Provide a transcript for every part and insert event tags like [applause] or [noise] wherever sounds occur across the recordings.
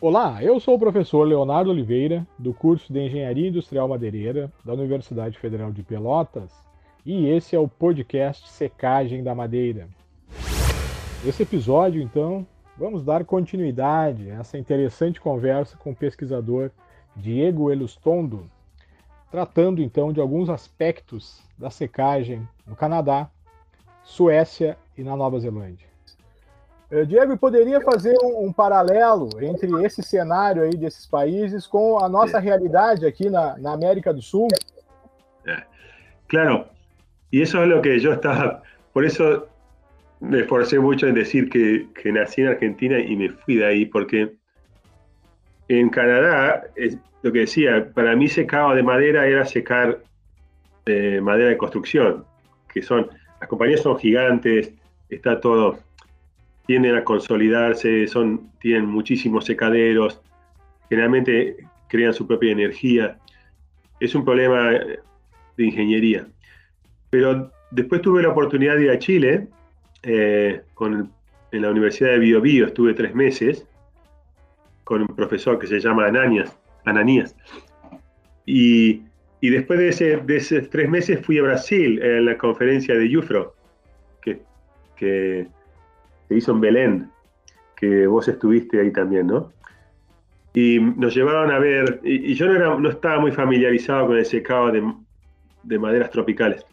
Olá, eu sou o professor Leonardo Oliveira, do curso de Engenharia Industrial Madeireira da Universidade Federal de Pelotas, e esse é o podcast Secagem da Madeira. Esse episódio, então, vamos dar continuidade a essa interessante conversa com o pesquisador Diego Elustondo, tratando então de alguns aspectos da secagem no Canadá, Suécia e na Nova Zelândia. Eh, Diego, poderia fazer um, um, paralelo entre esse cenário aí desses países com a nossa realidade aqui na, na América do Sul? É. Claro, y eso es lo que yo estaba, por eso me esforcé mucho en decir que, que nací en Argentina y me fui de ahí, porque en Canadá, es lo que decía, para mí secado de madera era secar de madera de construcción, que son, las compañías son gigantes, está todo tienden a consolidarse, son, tienen muchísimos secaderos, generalmente crean su propia energía. Es un problema de ingeniería. Pero después tuve la oportunidad de ir a Chile, eh, con, en la Universidad de Bio, Bio estuve tres meses, con un profesor que se llama Ananías. Ananías. Y, y después de, ese, de, esos tres meses fui a Brasil en la conferencia de UFRO, que, que se hizo en Belén, que vos estuviste ahí también, ¿no? Y nos llevaron a ver, y, yo no, era, no, estaba muy familiarizado con el secado de, de, maderas tropicales.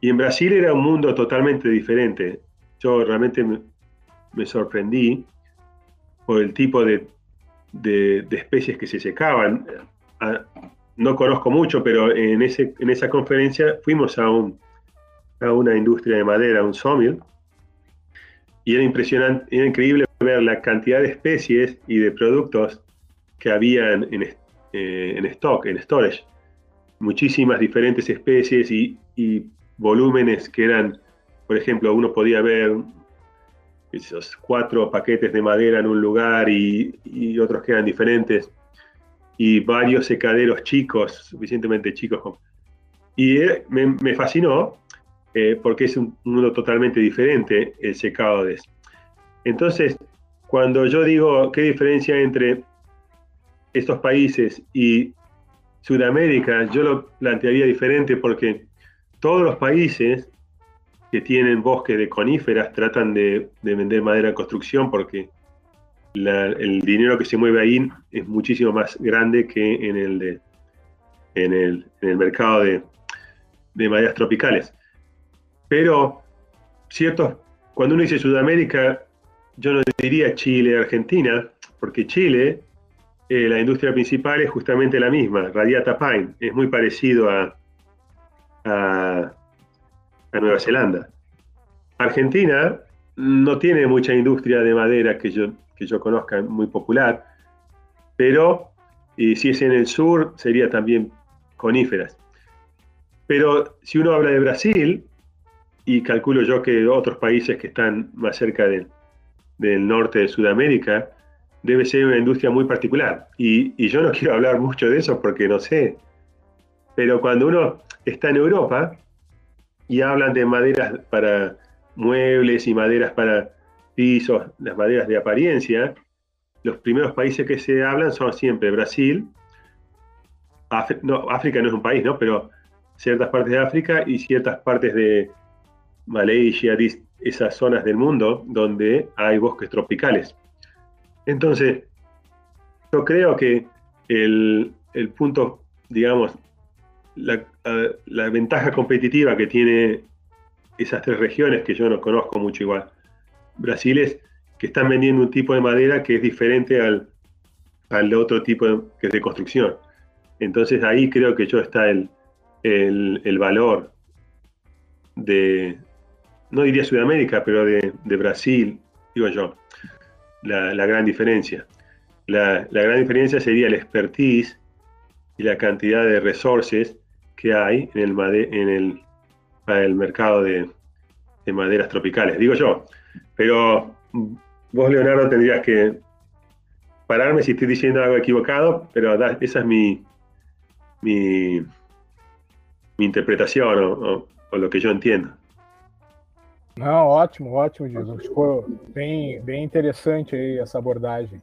Y en Brasil era un mundo totalmente diferente. Yo realmente me, me sorprendí por el tipo de, de, de, especies que se secaban. No conozco mucho, pero en, ese, en esa conferencia fuimos a, un, a una industria de madera, un sawmill, y era impresionante, era increíble ver la cantidad de especies y de productos que había en, eh, en, stock, en storage. Muchísimas diferentes especies y, y, volúmenes que eran, por ejemplo, uno podía ver esos cuatro paquetes de madera en un lugar y, y otros que eran diferentes, y varios secaderos chicos, suficientemente chicos. Y me, me fascinó eh, porque es un mundo totalmente diferente el secado de eso. Entonces, cuando yo digo qué diferencia entre estos países y Sudamérica, yo lo plantearía diferente porque todos los países que tienen bosques de coníferas tratan de, de vender madera de construcción porque el dinero que se mueve ahí es muchísimo más grande que en el, de, en el, mercado de maderas tropicales. Pero, cierto, cuando uno dice Sudamérica, yo no diría Chile, Argentina, porque Chile, eh, la industria principal es justamente la misma, Radiata Pine, es muy parecido a, a, a Nueva Zelanda. Argentina no tiene mucha industria de madera que yo, que yo conozca muy popular, pero y si es en el sur sería también coníferas. Pero si uno habla de Brasil, y calculo yo que otros países que están más cerca de, del norte de Sudamérica, debe ser una industria muy particular. Y, y, yo no [laughs] quiero hablar mucho de eso porque no sé. Pero cuando uno está en Europa y hablan de maderas para muebles y maderas para pisos, las maderas de apariencia, los primeros países que se hablan son siempre Brasil, África no es un país, ¿no? Pero ciertas partes de África y ciertas partes de Malaysia, esas zonas del mundo donde hay bosques tropicales. Entonces, yo creo que el, el punto, digamos, la, la, ventaja competitiva que tiene esas tres regiones, que yo no conozco mucho igual, Brasil es que están vendiendo un tipo de madera que es diferente al, al otro tipo que es de construcción. Entonces ahí creo que yo está el, el, el valor de, no diría Sudamérica, pero de, de Brasil, digo yo, la, la gran diferencia. La, la, gran diferencia sería el expertise y la cantidad de resources que hay en el, en el, el mercado de, de, maderas tropicales, digo yo. Pero vos, Leonardo, tendrías que pararme si estoy diciendo algo equivocado, pero esa es mi, mi, mi interpretación o lo que yo entiendo. Não, ótimo, ótimo, Jesus. Ficou bem, bem interessante aí essa abordagem.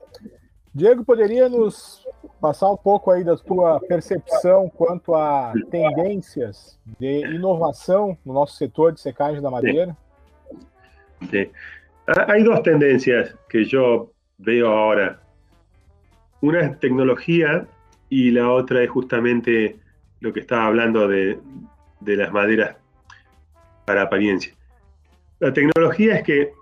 Diego, poderia nos passar um pouco aí da tua percepção quanto a tendências de inovação no nosso setor de secagem da madeira? Sí. Hay dos tendencias que yo veo ahora. Una es tecnología y la otra es justamente lo que estaba hablando de, de las para apariencia. La tecnología es que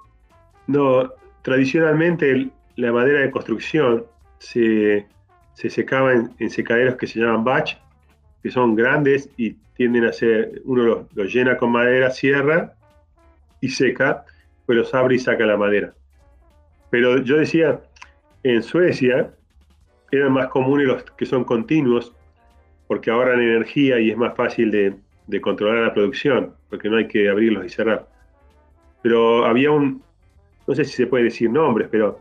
no, tradicionalmente la madera de construcción se, secaba en, secaderos que se llaman batch, que son grandes y tienden a ser, uno los, llena con madera, cierra y seca, pues los abre y saca la madera. Pero yo decía, en Suecia eran más comunes los que son continuos, porque ahorran energía y es más fácil de, de controlar la producción, porque no hay que abrirlos y cerrar. Pero había un, no sé si se puede decir nombres, pero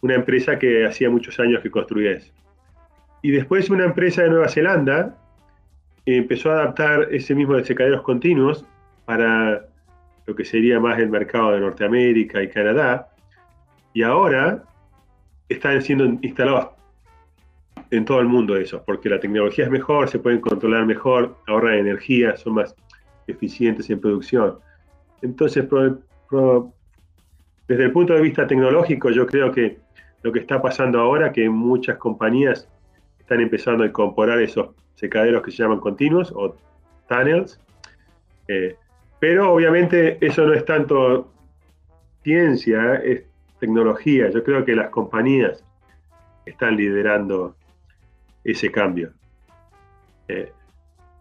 una empresa que hacía muchos años que construía eso. Y después una empresa de Nueva Zelanda empezó a adaptar ese mismo de secaderos continuos para lo que sería más el mercado de Norteamérica y Canadá. Y ahora están siendo instalados en todo el mundo eso, porque la tecnología es mejor, se pueden controlar mejor, ahorran energía, son más eficientes en producción. Entonces, desde el punto de vista tecnológico, yo creo que lo que está pasando ahora, que muchas compañías están empezando a incorporar esos secaderos que se llaman continuos o tunnels, eh, pero obviamente eso no es tanto ciencia, es tecnología. Yo creo que las compañías están liderando ese cambio. Eh,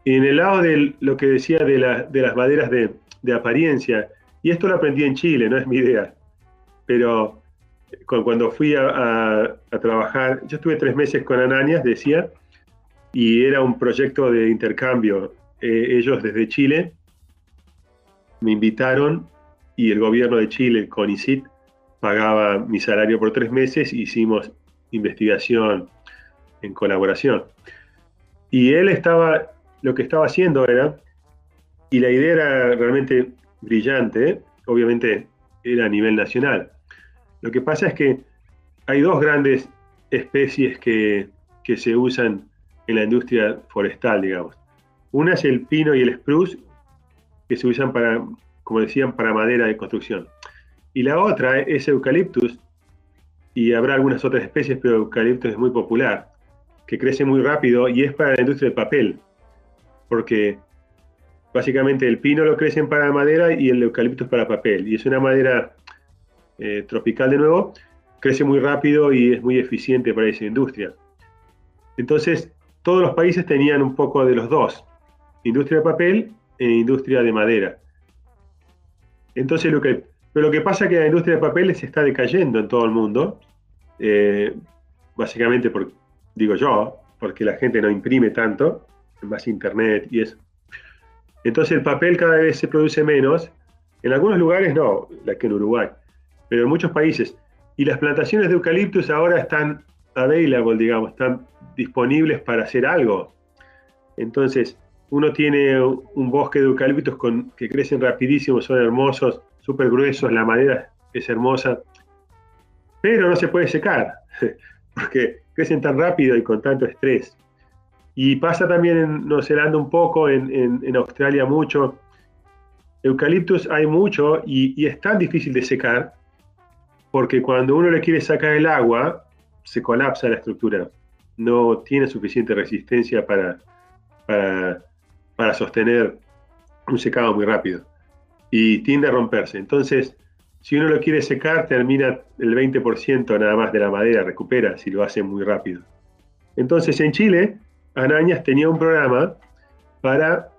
y en el lado de lo que decía de, las maderas de, apariencia, y esto lo aprendí en Chile, no es mi idea, pero cuando fui a, trabajar, yo estuve tres meses con Ananias, decía, y era un proyecto de intercambio. Eh, ellos desde Chile me invitaron y el gobierno de Chile, con CONICIT, pagaba mi salario por tres meses, hicimos investigación en colaboración. Y él estaba, lo que estaba haciendo era, y la idea era realmente brillante, obviamente era a nivel nacional. Lo que pasa es que hay dos grandes especies que, que se usan en la industria forestal, digamos. Una es el pino y el spruce, que se usan para, como decían, para madera de construcción. Y la otra es eucaliptus, y habrá algunas otras especies, pero eucaliptus es muy popular que crece muy rápido y es para la industria del papel, porque básicamente el pino lo crecen para madera y el eucalipto es para papel, y es una madera eh, tropical de nuevo, crece muy rápido y es muy eficiente para esa industria. Entonces, todos los países tenían un poco de los dos, industria de papel e industria de madera. Entonces, lo que, pero lo que pasa es que la industria de papel se está decayendo en todo el mundo, eh, básicamente porque digo yo, porque la gente no imprime tanto, más internet y eso. Entonces el papel cada vez se produce menos, en algunos lugares no, la que en Uruguay, pero en muchos países. Y las plantaciones de eucaliptus ahora están available, digamos, están disponibles para hacer algo. Entonces, uno tiene un bosque de eucaliptus con, que crecen rapidísimo, son hermosos, súper gruesos, la madera es hermosa, pero no se puede secar, [laughs] porque crecen tan rápido y con tanto estrés. Y pasa también en Nueva un poco, en, Australia mucho. Eucaliptus hay mucho y, es tan difícil de secar porque cuando uno le quiere sacar el agua, se colapsa la estructura. No tiene suficiente resistencia para, para, para sostener un secado muy rápido y tiende a romperse. Entonces, si uno lo quiere secar, termina el 20% nada más de la madera, recupera si lo hace muy rápido. Entonces en Chile, Anañas tenía un programa para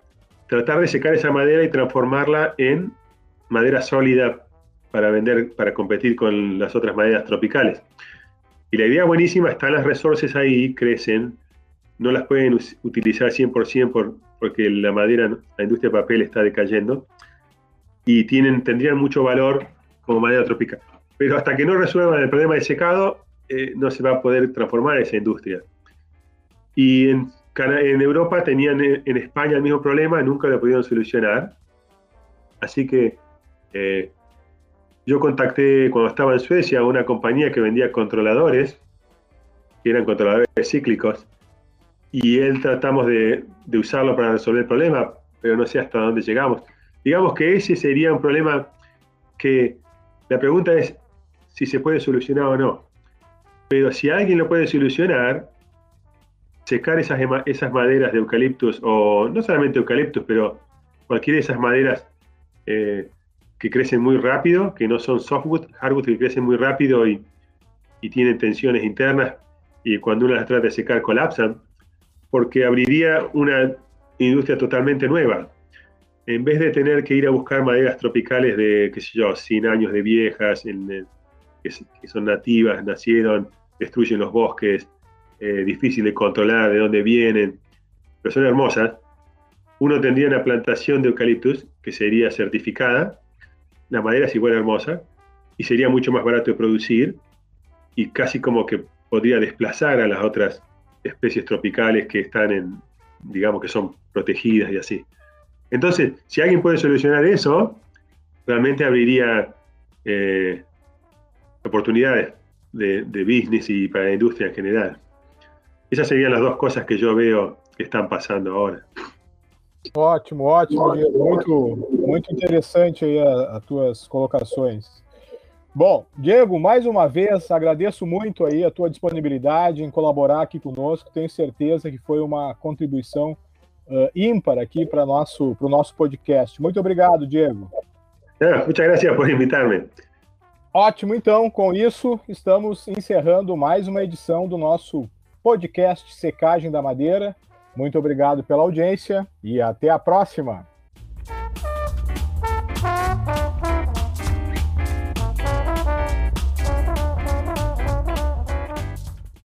tratar de secar esa madera y transformarla en madera sólida para vender, para competir con las otras maderas tropicales. Y la idea buenísima, están las resources ahí, crecen, no las pueden utilizar 100% por, porque la madera, la industria de papel está decayendo, y tienen, tendrían mucho valor como madera tropical. Pero hasta que no resuelvan el problema de secado, eh, no se va a poder transformar esa industria. Y en, en Europa tenían en España el mismo problema, nunca lo pudieron solucionar. Así que eh, yo contacté cuando estaba en Suecia a una compañía que vendía controladores que eran controladores cíclicos, y él tratamos de, de usarlo para resolver el problema, pero no sé hasta dónde llegamos. Digamos que ese sería un problema que la pregunta es si se puede solucionar o no. Pero si alguien lo puede solucionar, secar esas, esas maderas de eucaliptus, o no solamente eucaliptus, pero cualquiera de esas maderas eh, que crecen muy rápido, que no son softwood, hardwood que crecen muy rápido y, y tienen tensiones internas, y cuando uno las trata de secar colapsan, porque abriría una industria totalmente nueva. En vez de tener que ir a buscar maderas tropicales de, qué sé yo, 100 años de viejas, en, que, son nativas, nacieron, destruyen los bosques, eh, difícil de controlar de dónde vienen, pero son hermosas, uno tendría una plantación de eucaliptus que sería certificada, la madera es igual hermosa, y sería mucho más barato de producir, y casi como que podría desplazar a las otras especies tropicales que están en, digamos que son protegidas y así. Entonces, si alguien puede solucionar eso, realmente abriría eh, oportunidades de, de, business y para la industria en general. Esas serían las dos cosas que yo veo que están pasando ahora. Ótimo, ótimo, Diego. Muito, muito interessante aí as tuas colocações. Bom, Diego, mais uma vez agradeço muito aí a tua disponibilidade em colaborar aqui conosco. Tenho certeza que foi uma contribuição uh, ímpar aqui para nosso para o nosso podcast. Muito obrigado, Diego. É, muchas gracias por invitar-me. Ótimo, então, com isso estamos encerrando mais uma edição do nosso podcast Secagem da Madeira. Muito obrigado pela audiência e até a próxima.